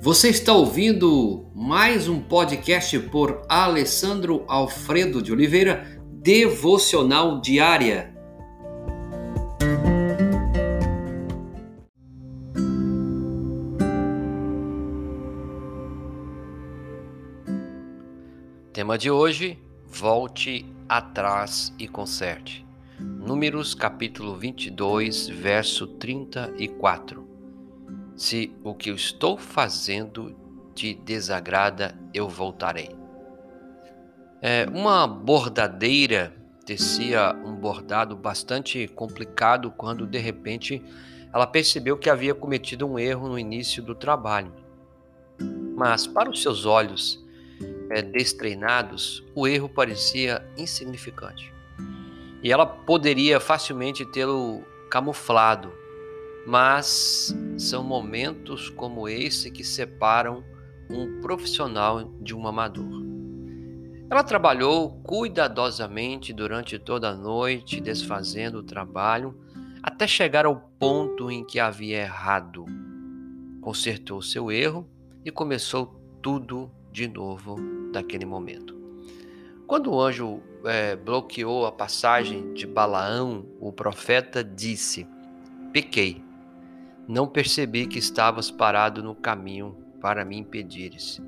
Você está ouvindo mais um podcast por Alessandro Alfredo de Oliveira, Devocional Diária. Tema de hoje: Volte atrás e conserte. Números capítulo 22, verso 34. Se o que eu estou fazendo te desagrada, eu voltarei. É, uma bordadeira tecia um bordado bastante complicado quando de repente ela percebeu que havia cometido um erro no início do trabalho. Mas para os seus olhos é, destreinados, o erro parecia insignificante. E ela poderia facilmente tê-lo camuflado mas são momentos como esse que separam um profissional de um amador. Ela trabalhou cuidadosamente durante toda a noite, desfazendo o trabalho, até chegar ao ponto em que havia errado. Consertou seu erro e começou tudo de novo daquele momento. Quando o anjo é, bloqueou a passagem de Balaão, o profeta disse: Pequei não percebi que estavas parado no caminho para me impedires.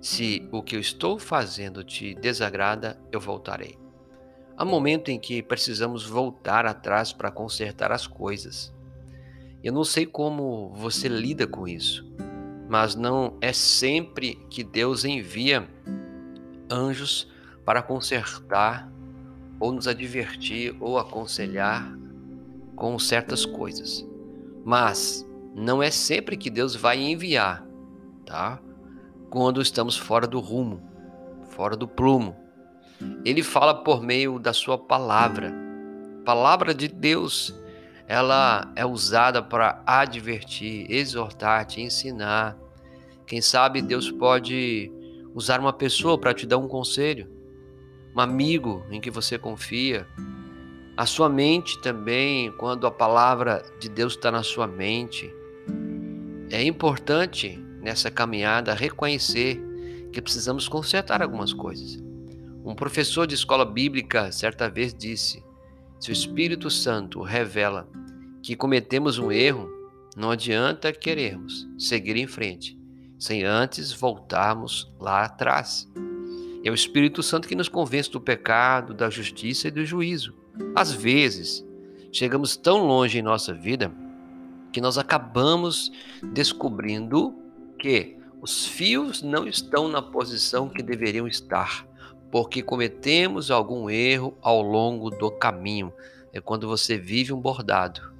Se o que eu estou fazendo te desagrada, eu voltarei. Há momento em que precisamos voltar atrás para consertar as coisas. Eu não sei como você lida com isso, mas não é sempre que Deus envia anjos para consertar ou nos advertir ou aconselhar com certas coisas. Mas não é sempre que Deus vai enviar, tá? Quando estamos fora do rumo, fora do plumo. Ele fala por meio da sua palavra. A palavra de Deus, ela é usada para advertir, exortar, te ensinar. Quem sabe Deus pode usar uma pessoa para te dar um conselho, um amigo em que você confia, a sua mente também, quando a palavra de Deus está na sua mente. É importante nessa caminhada reconhecer que precisamos consertar algumas coisas. Um professor de escola bíblica certa vez disse: se o Espírito Santo revela que cometemos um erro, não adianta querermos seguir em frente, sem antes voltarmos lá atrás. É o Espírito Santo que nos convence do pecado, da justiça e do juízo. Às vezes, chegamos tão longe em nossa vida que nós acabamos descobrindo que os fios não estão na posição que deveriam estar, porque cometemos algum erro ao longo do caminho. É quando você vive um bordado.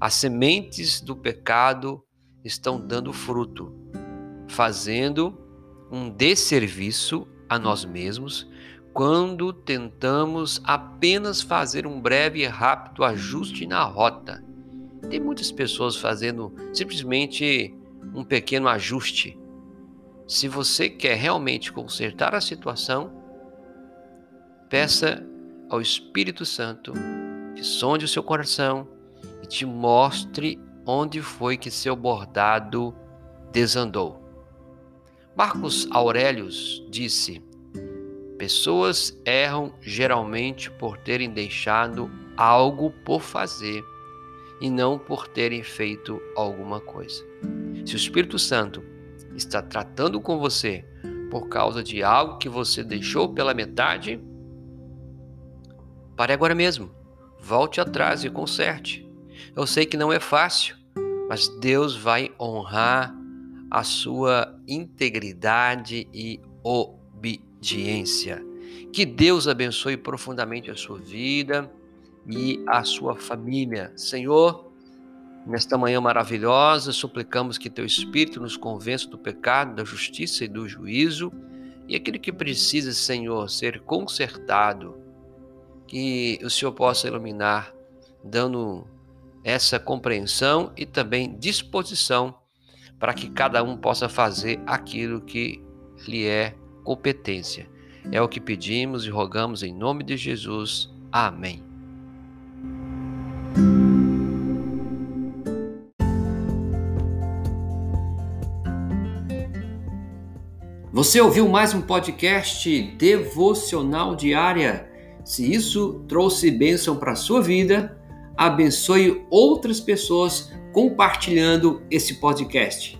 As sementes do pecado estão dando fruto, fazendo um desserviço a nós mesmos quando tentamos apenas fazer um breve e rápido ajuste na rota. Tem muitas pessoas fazendo simplesmente um pequeno ajuste. Se você quer realmente consertar a situação, peça ao Espírito Santo que sonde o seu coração e te mostre onde foi que seu bordado desandou. Marcos Aurelius disse: Pessoas erram geralmente por terem deixado algo por fazer e não por terem feito alguma coisa. Se o Espírito Santo está tratando com você por causa de algo que você deixou pela metade, pare agora mesmo. Volte atrás e conserte. Eu sei que não é fácil, mas Deus vai honrar a sua integridade e obediência. Que Deus abençoe profundamente a sua vida e a sua família. Senhor, nesta manhã maravilhosa, suplicamos que teu Espírito nos convença do pecado, da justiça e do juízo, e aquele que precisa, Senhor, ser consertado, que o Senhor possa iluminar, dando essa compreensão e também disposição para que cada um possa fazer aquilo que lhe é competência. É o que pedimos e rogamos em nome de Jesus. Amém. Você ouviu mais um podcast devocional diária? Se isso trouxe bênção para a sua vida, abençoe outras pessoas compartilhando esse podcast.